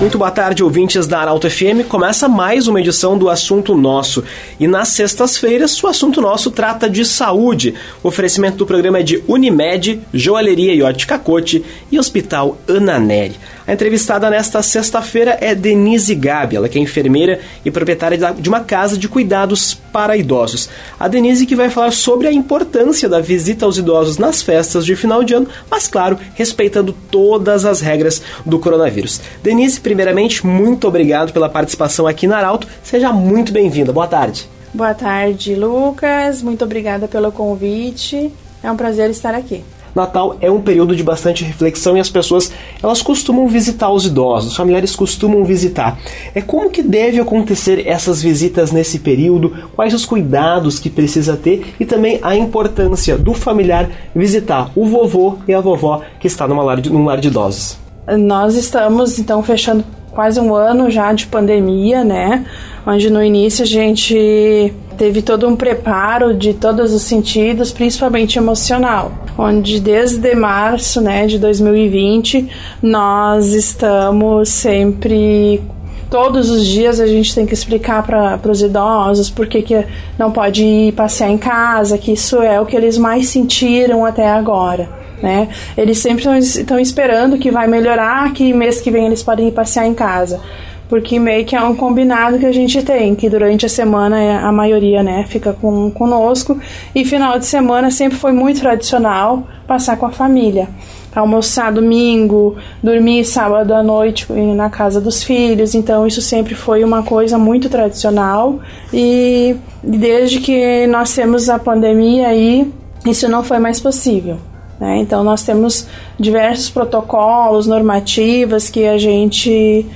Muito boa tarde, ouvintes da Arauto FM. Começa mais uma edição do Assunto Nosso. E nas sextas-feiras, o Assunto Nosso trata de saúde. O oferecimento do programa é de Unimed, Joalheria e Ótica Cote e Hospital Ana Neri. A entrevistada nesta sexta-feira é Denise Gabi, ela que é enfermeira e proprietária de uma casa de cuidados para idosos. A Denise que vai falar sobre a importância da visita aos idosos nas festas de final de ano, mas claro, respeitando todas as regras do coronavírus. Denise, primeiramente, muito obrigado pela participação aqui na Arauto. Seja muito bem-vinda. Boa tarde. Boa tarde, Lucas. Muito obrigada pelo convite. É um prazer estar aqui. Natal é um período de bastante reflexão e as pessoas elas costumam visitar os idosos, os familiares costumam visitar. É como que deve acontecer essas visitas nesse período? Quais os cuidados que precisa ter e também a importância do familiar visitar o vovô e a vovó que está numa lar de, num lar de idosos? Nós estamos então fechando quase um ano já de pandemia, né? Onde no início a gente teve todo um preparo de todos os sentidos, principalmente emocional, onde desde março, né, de 2020, nós estamos sempre todos os dias a gente tem que explicar para os idosos por que, que não pode ir passear em casa, que isso é o que eles mais sentiram até agora. Né? Eles sempre estão esperando que vai melhorar, que mês que vem eles podem ir passear em casa porque meio que é um combinado que a gente tem, que durante a semana é, a maioria, né, fica com, conosco, e final de semana sempre foi muito tradicional passar com a família. Almoçar domingo, dormir sábado à noite na casa dos filhos, então isso sempre foi uma coisa muito tradicional e desde que nós temos a pandemia aí, isso não foi mais possível. Né? Então, nós temos diversos protocolos, normativas que a gente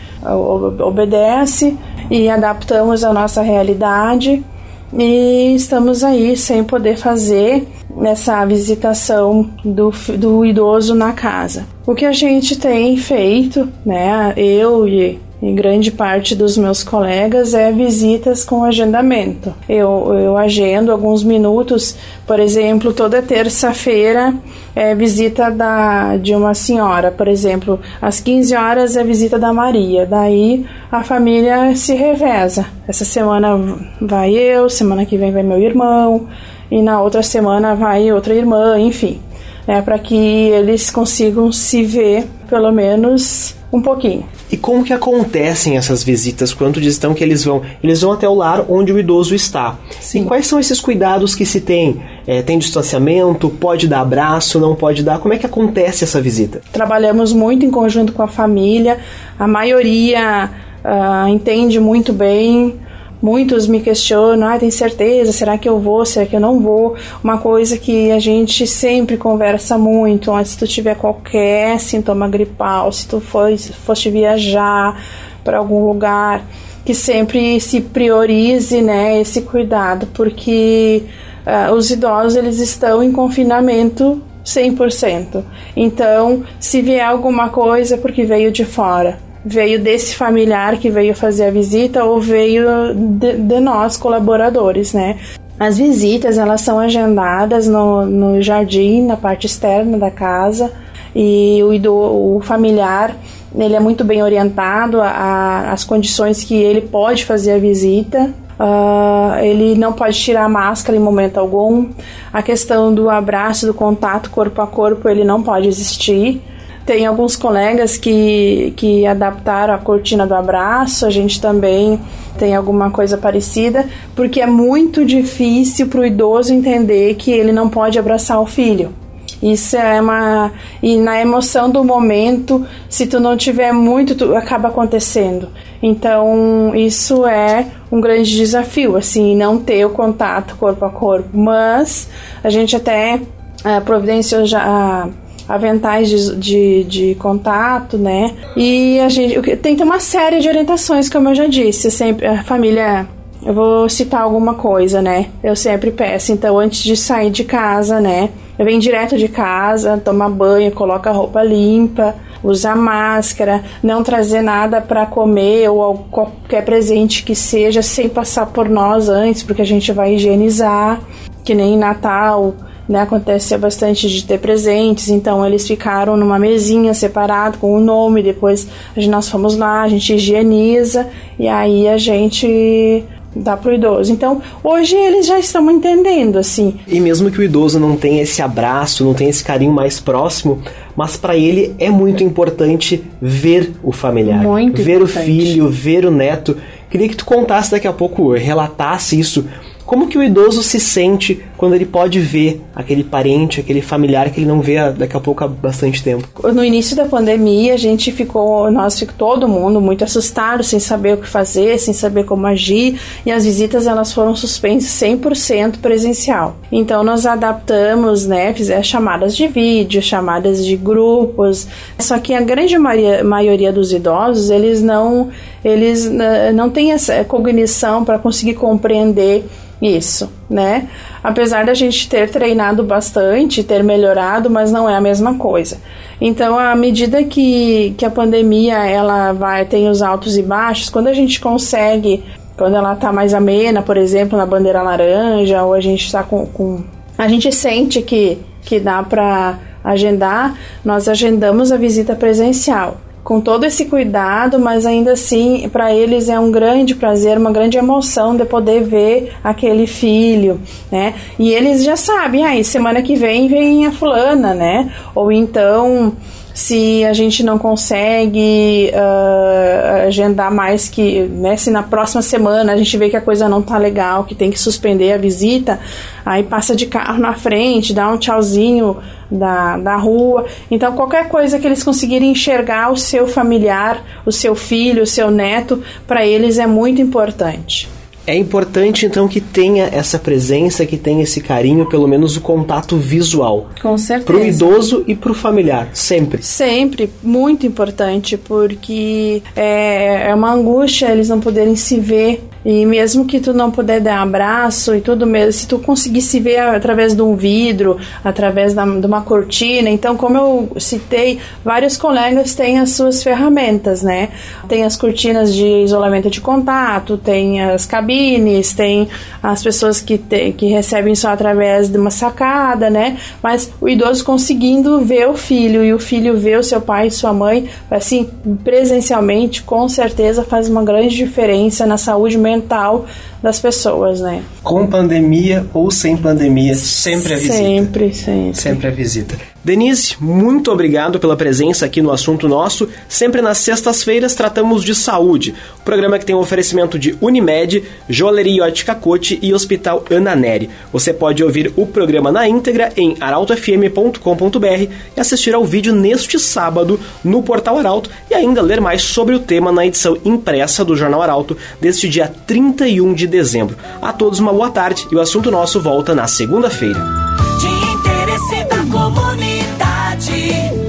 obedece e adaptamos à nossa realidade e estamos aí sem poder fazer essa visitação do, do idoso na casa. O que a gente tem feito, né, eu e e grande parte dos meus colegas é visitas com agendamento. Eu, eu agendo alguns minutos, por exemplo, toda terça-feira é visita da, de uma senhora, por exemplo, às 15 horas é visita da Maria, daí a família se reveza. Essa semana vai eu, semana que vem vai meu irmão, e na outra semana vai outra irmã, enfim, é para que eles consigam se ver pelo menos um pouquinho. E como que acontecem essas visitas? Quanto diz então que eles vão? Eles vão até o lar onde o idoso está. Sim. E quais são esses cuidados que se tem? É, tem distanciamento? Pode dar abraço? Não pode dar? Como é que acontece essa visita? Trabalhamos muito em conjunto com a família. A maioria uh, entende muito bem Muitos me questionam, ah, tem certeza? Será que eu vou? Será que eu não vou? Uma coisa que a gente sempre conversa muito, se tu tiver qualquer sintoma gripal, se tu fosse, fosse viajar para algum lugar, que sempre se priorize, né, esse cuidado, porque uh, os idosos eles estão em confinamento 100%. Então, se vier alguma coisa é porque veio de fora veio desse familiar que veio fazer a visita ou veio de, de nós, colaboradores, né? As visitas, elas são agendadas no, no jardim, na parte externa da casa, e o, o familiar ele é muito bem orientado às condições que ele pode fazer a visita. Uh, ele não pode tirar a máscara em momento algum. A questão do abraço, do contato corpo a corpo, ele não pode existir. Tem alguns colegas que, que adaptaram a cortina do abraço, a gente também tem alguma coisa parecida, porque é muito difícil para o idoso entender que ele não pode abraçar o filho. Isso é uma. E na emoção do momento, se tu não tiver muito, tu, acaba acontecendo. Então, isso é um grande desafio, assim, não ter o contato corpo a corpo. Mas a gente até uh, providenciou já aventais de, de, de, contato, né? E a gente tem uma série de orientações, como eu já disse. Sempre a família. Eu vou citar alguma coisa, né? Eu sempre peço, então, antes de sair de casa, né? Eu venho direto de casa, toma banho, coloca roupa limpa, usa máscara, não trazer nada para comer ou qualquer presente que seja sem passar por nós antes, porque a gente vai higienizar, que nem Natal né, acontecia bastante de ter presentes, então eles ficaram numa mesinha separado com o nome, depois nós fomos lá, a gente higieniza e aí a gente dá pro idoso. Então, hoje eles já estão entendendo, assim. E mesmo que o idoso não tenha esse abraço, não tenha esse carinho mais próximo, mas para ele é muito importante ver o familiar, muito ver importante. o filho, ver o neto. Queria que tu contasse daqui a pouco, relatasse isso como que o idoso se sente quando ele pode ver aquele parente, aquele familiar que ele não vê daqui a pouco há bastante tempo? No início da pandemia, a gente ficou, nós ficou todo mundo muito assustado, sem saber o que fazer, sem saber como agir, e as visitas elas foram suspensas 100% presencial. Então nós adaptamos, né, fizemos chamadas de vídeo, chamadas de grupos. Só que a grande maioria, maioria dos idosos, eles não eles né, não têm essa cognição para conseguir compreender isso, né? Apesar da gente ter treinado bastante, ter melhorado, mas não é a mesma coisa. Então, à medida que, que a pandemia ela vai tem os altos e baixos, quando a gente consegue, quando ela tá mais amena, por exemplo, na bandeira laranja, ou a gente está com, com a gente sente que que dá para agendar, nós agendamos a visita presencial com todo esse cuidado, mas ainda assim para eles é um grande prazer, uma grande emoção de poder ver aquele filho, né? E eles já sabem, aí ah, semana que vem vem a fulana, né? Ou então se a gente não consegue uh, agendar mais que, né, se na próxima semana a gente vê que a coisa não tá legal, que tem que suspender a visita, aí passa de carro na frente, dá um tchauzinho da, da rua. Então, qualquer coisa que eles conseguirem enxergar o seu familiar, o seu filho, o seu neto, para eles é muito importante. É importante então que tenha essa presença, que tenha esse carinho, pelo menos o contato visual. Com certeza. Para o idoso e para o familiar, sempre. Sempre, muito importante, porque é, é uma angústia eles não poderem se ver e mesmo que tu não puder dar abraço e tudo mesmo, se tu conseguisse ver através de um vidro, através da, de uma cortina, então como eu citei, vários colegas têm as suas ferramentas, né? Tem as cortinas de isolamento de contato, tem as cabines, tem as pessoas que, te, que recebem só através de uma sacada, né? Mas o idoso conseguindo ver o filho e o filho ver o seu pai e sua mãe, assim, presencialmente, com certeza faz uma grande diferença na saúde mental mental das pessoas, né? Com pandemia ou sem pandemia, sempre a visita. Sempre, sempre. Sempre a visita. Denise, muito obrigado pela presença aqui no Assunto Nosso. Sempre nas sextas-feiras tratamos de saúde. O programa que tem um oferecimento de Unimed, Joalheria Ótica Cote e Hospital Ana Neri. Você pode ouvir o programa na íntegra em arautofm.com.br e assistir ao vídeo neste sábado no Portal Arauto e ainda ler mais sobre o tema na edição impressa do Jornal Arauto deste dia 31 de dezembro. A todos uma boa tarde e o Assunto Nosso volta na segunda-feira. Comunidade,